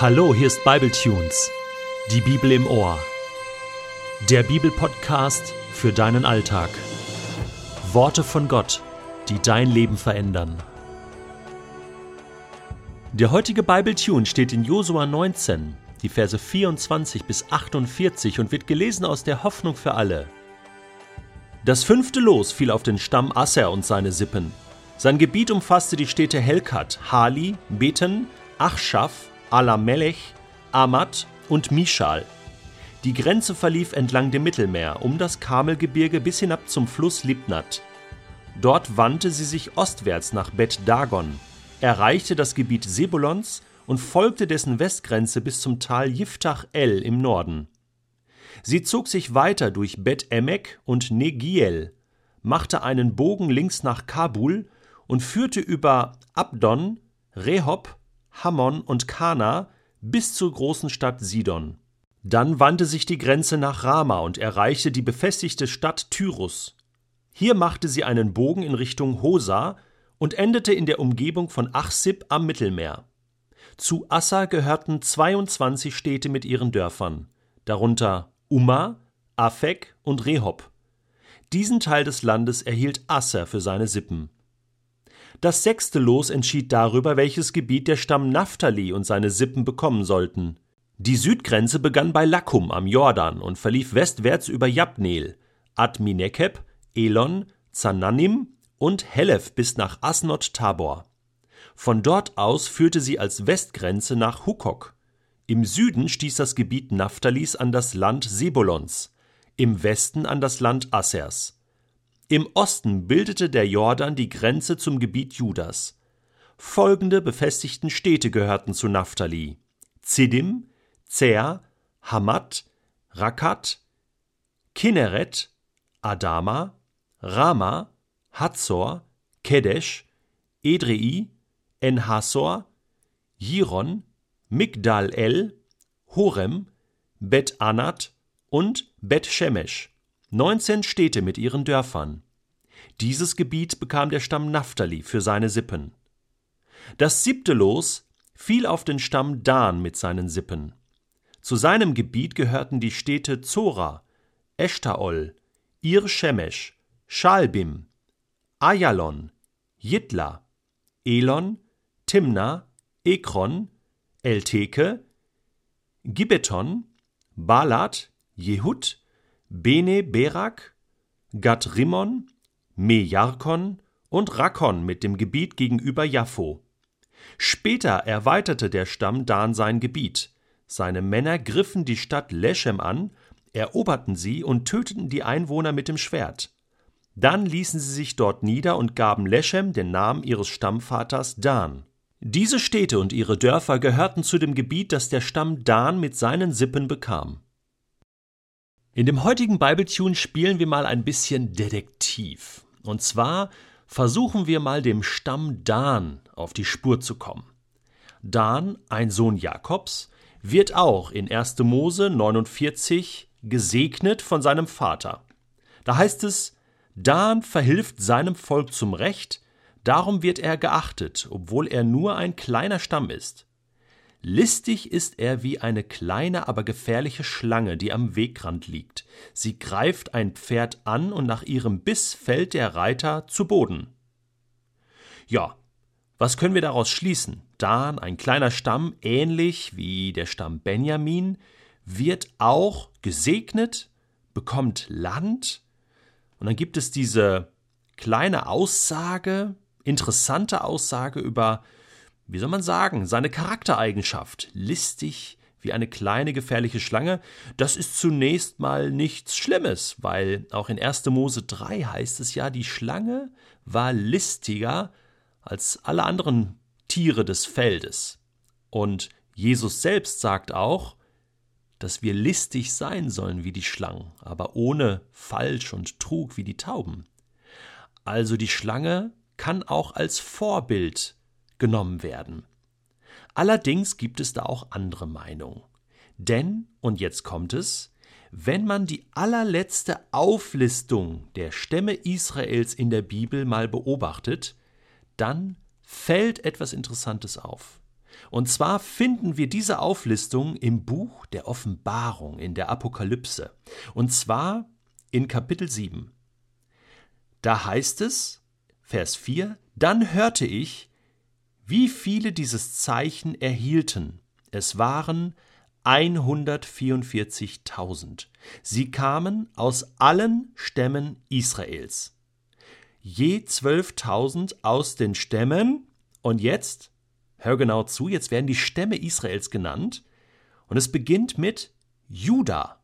Hallo, hier ist Bibletunes, die Bibel im Ohr. Der Bibelpodcast für deinen Alltag. Worte von Gott, die dein Leben verändern. Der heutige Bibletune steht in Josua 19, die Verse 24 bis 48 und wird gelesen aus der Hoffnung für alle. Das fünfte Los fiel auf den Stamm Asser und seine Sippen. Sein Gebiet umfasste die Städte Helkat, Hali, Beten, Achschaf, Alamelech, Amat und Mishal. Die Grenze verlief entlang dem Mittelmeer um das Kamelgebirge bis hinab zum Fluss Libnat. Dort wandte sie sich ostwärts nach Bet Dagon, erreichte das Gebiet Sebulons und folgte dessen Westgrenze bis zum Tal Yiftach El im Norden. Sie zog sich weiter durch Bet Emek und Negiel, machte einen Bogen links nach Kabul und führte über Abdon, Rehob Hammon und Kana bis zur großen Stadt Sidon. Dann wandte sich die Grenze nach Rama und erreichte die befestigte Stadt Tyrus. Hier machte sie einen Bogen in Richtung Hosa und endete in der Umgebung von Achsib am Mittelmeer. Zu Assa gehörten 22 Städte mit ihren Dörfern, darunter Umma, Afek und Rehob. Diesen Teil des Landes erhielt Asser für seine Sippen. Das sechste Los entschied darüber, welches Gebiet der Stamm Naphtali und seine Sippen bekommen sollten. Die Südgrenze begann bei Lakum am Jordan und verlief westwärts über Jabnel, Adminekeb, Elon, Zananim und Helef bis nach Asnot Tabor. Von dort aus führte sie als Westgrenze nach Hukok. Im Süden stieß das Gebiet Naphtalis an das Land Sebulons, im Westen an das Land Assers. Im Osten bildete der Jordan die Grenze zum Gebiet Judas. Folgende befestigten Städte gehörten zu Naphtali: Zidim, Zer, Hamat, Rakat, Kinneret, Adama, Rama, Hatzor, Kedesh, Edrei, Enhasor, Jiron, Migdal El, Horem, Bet Anat und Bet Shemesh. 19 Städte mit ihren Dörfern. Dieses Gebiet bekam der Stamm Naphtali für seine Sippen. Das siebte Los fiel auf den Stamm Dan mit seinen Sippen. Zu seinem Gebiet gehörten die Städte Zora, Eshtaol, Ir Shemesh, Schalbim, Ayalon, Jitla, Elon, Timna, Ekron, Elteke, Gibeton, Balat, Jehud, Bene Berak, Gad Rimmon, Me Jarkon und Rakkon mit dem Gebiet gegenüber Jaffo. Später erweiterte der Stamm Dan sein Gebiet. Seine Männer griffen die Stadt Leshem an, eroberten sie und töteten die Einwohner mit dem Schwert. Dann ließen sie sich dort nieder und gaben Leshem den Namen ihres Stammvaters Dan. Diese Städte und ihre Dörfer gehörten zu dem Gebiet, das der Stamm Dan mit seinen Sippen bekam. In dem heutigen Bibletune spielen wir mal ein bisschen Detektiv. Und zwar versuchen wir mal dem Stamm Dan auf die Spur zu kommen. Dan, ein Sohn Jakobs, wird auch in 1. Mose 49 gesegnet von seinem Vater. Da heißt es, Dan verhilft seinem Volk zum Recht, darum wird er geachtet, obwohl er nur ein kleiner Stamm ist. Listig ist er wie eine kleine, aber gefährliche Schlange, die am Wegrand liegt. Sie greift ein Pferd an und nach ihrem Biss fällt der Reiter zu Boden. Ja, was können wir daraus schließen? Dan, ein kleiner Stamm, ähnlich wie der Stamm Benjamin, wird auch gesegnet, bekommt Land. Und dann gibt es diese kleine Aussage, interessante Aussage über wie soll man sagen, seine Charaktereigenschaft, listig wie eine kleine gefährliche Schlange, das ist zunächst mal nichts Schlimmes, weil auch in 1. Mose 3 heißt es ja, die Schlange war listiger als alle anderen Tiere des Feldes. Und Jesus selbst sagt auch, dass wir listig sein sollen wie die Schlangen, aber ohne Falsch und Trug wie die Tauben. Also die Schlange kann auch als Vorbild genommen werden. Allerdings gibt es da auch andere Meinungen. Denn, und jetzt kommt es, wenn man die allerletzte Auflistung der Stämme Israels in der Bibel mal beobachtet, dann fällt etwas Interessantes auf. Und zwar finden wir diese Auflistung im Buch der Offenbarung, in der Apokalypse. Und zwar in Kapitel 7. Da heißt es, Vers 4, dann hörte ich, wie viele dieses Zeichen erhielten. Es waren 144.000. Sie kamen aus allen Stämmen Israels. Je 12.000 aus den Stämmen. Und jetzt, hör genau zu, jetzt werden die Stämme Israels genannt. Und es beginnt mit Juda.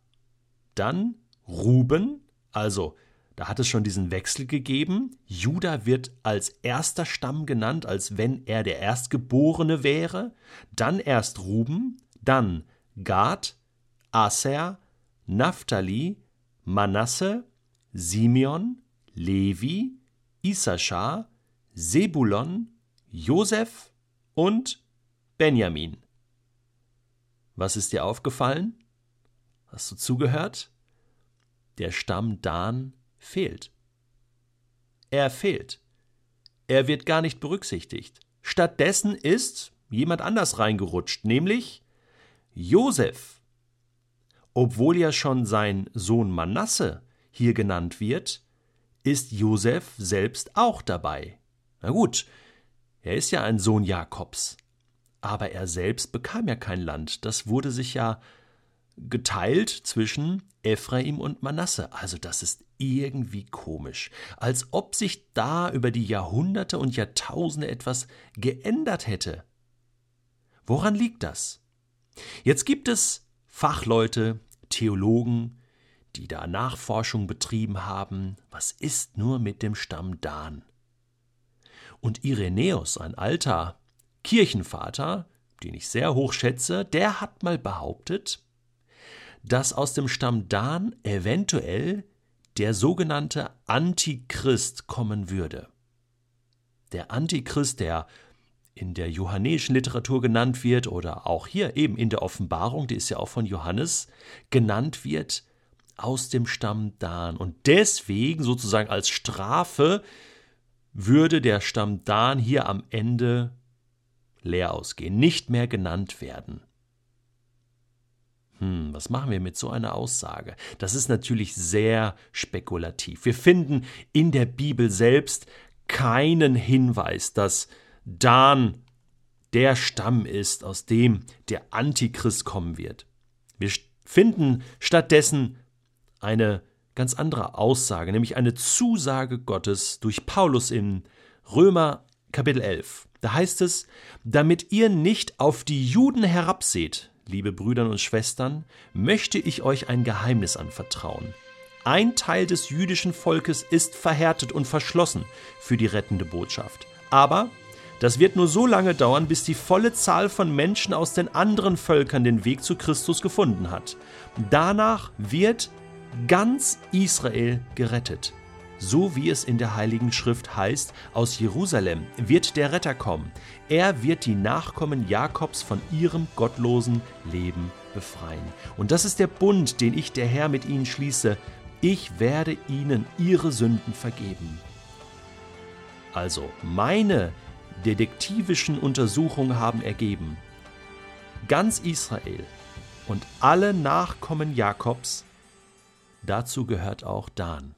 Dann Ruben, also da hat es schon diesen Wechsel gegeben. Juda wird als erster Stamm genannt, als wenn er der Erstgeborene wäre. Dann erst Ruben, dann Gad, Aser, Naphtali, Manasse, Simeon, Levi, Issachar, Sebulon, Josef und Benjamin. Was ist dir aufgefallen? Hast du zugehört? Der Stamm Dan fehlt. Er fehlt. Er wird gar nicht berücksichtigt. Stattdessen ist jemand anders reingerutscht, nämlich Josef. Obwohl ja schon sein Sohn Manasse hier genannt wird, ist Josef selbst auch dabei. Na gut, er ist ja ein Sohn Jakobs, aber er selbst bekam ja kein Land, das wurde sich ja geteilt zwischen Ephraim und Manasse. Also das ist irgendwie komisch, als ob sich da über die Jahrhunderte und Jahrtausende etwas geändert hätte. Woran liegt das? Jetzt gibt es Fachleute, Theologen, die da Nachforschung betrieben haben, was ist nur mit dem Stamm Dan? Und Irenäus, ein alter Kirchenvater, den ich sehr hoch schätze, der hat mal behauptet, dass aus dem Stamm Dan eventuell der sogenannte Antichrist kommen würde. Der Antichrist, der in der johannäischen Literatur genannt wird oder auch hier eben in der Offenbarung, die ist ja auch von Johannes, genannt wird aus dem Stamm Dan. Und deswegen sozusagen als Strafe würde der Stamm Dan hier am Ende leer ausgehen, nicht mehr genannt werden. Hm, was machen wir mit so einer Aussage? Das ist natürlich sehr spekulativ. Wir finden in der Bibel selbst keinen Hinweis, dass Dan der Stamm ist, aus dem der Antichrist kommen wird. Wir finden stattdessen eine ganz andere Aussage, nämlich eine Zusage Gottes durch Paulus in Römer Kapitel 11. Da heißt es, damit ihr nicht auf die Juden herabseht, liebe Brüder und Schwestern, möchte ich euch ein Geheimnis anvertrauen. Ein Teil des jüdischen Volkes ist verhärtet und verschlossen für die rettende Botschaft. Aber das wird nur so lange dauern, bis die volle Zahl von Menschen aus den anderen Völkern den Weg zu Christus gefunden hat. Danach wird ganz Israel gerettet. So wie es in der Heiligen Schrift heißt, aus Jerusalem wird der Retter kommen. Er wird die Nachkommen Jakobs von ihrem gottlosen Leben befreien. Und das ist der Bund, den ich der Herr mit ihnen schließe. Ich werde ihnen ihre Sünden vergeben. Also, meine detektivischen Untersuchungen haben ergeben, ganz Israel und alle Nachkommen Jakobs, dazu gehört auch Dan,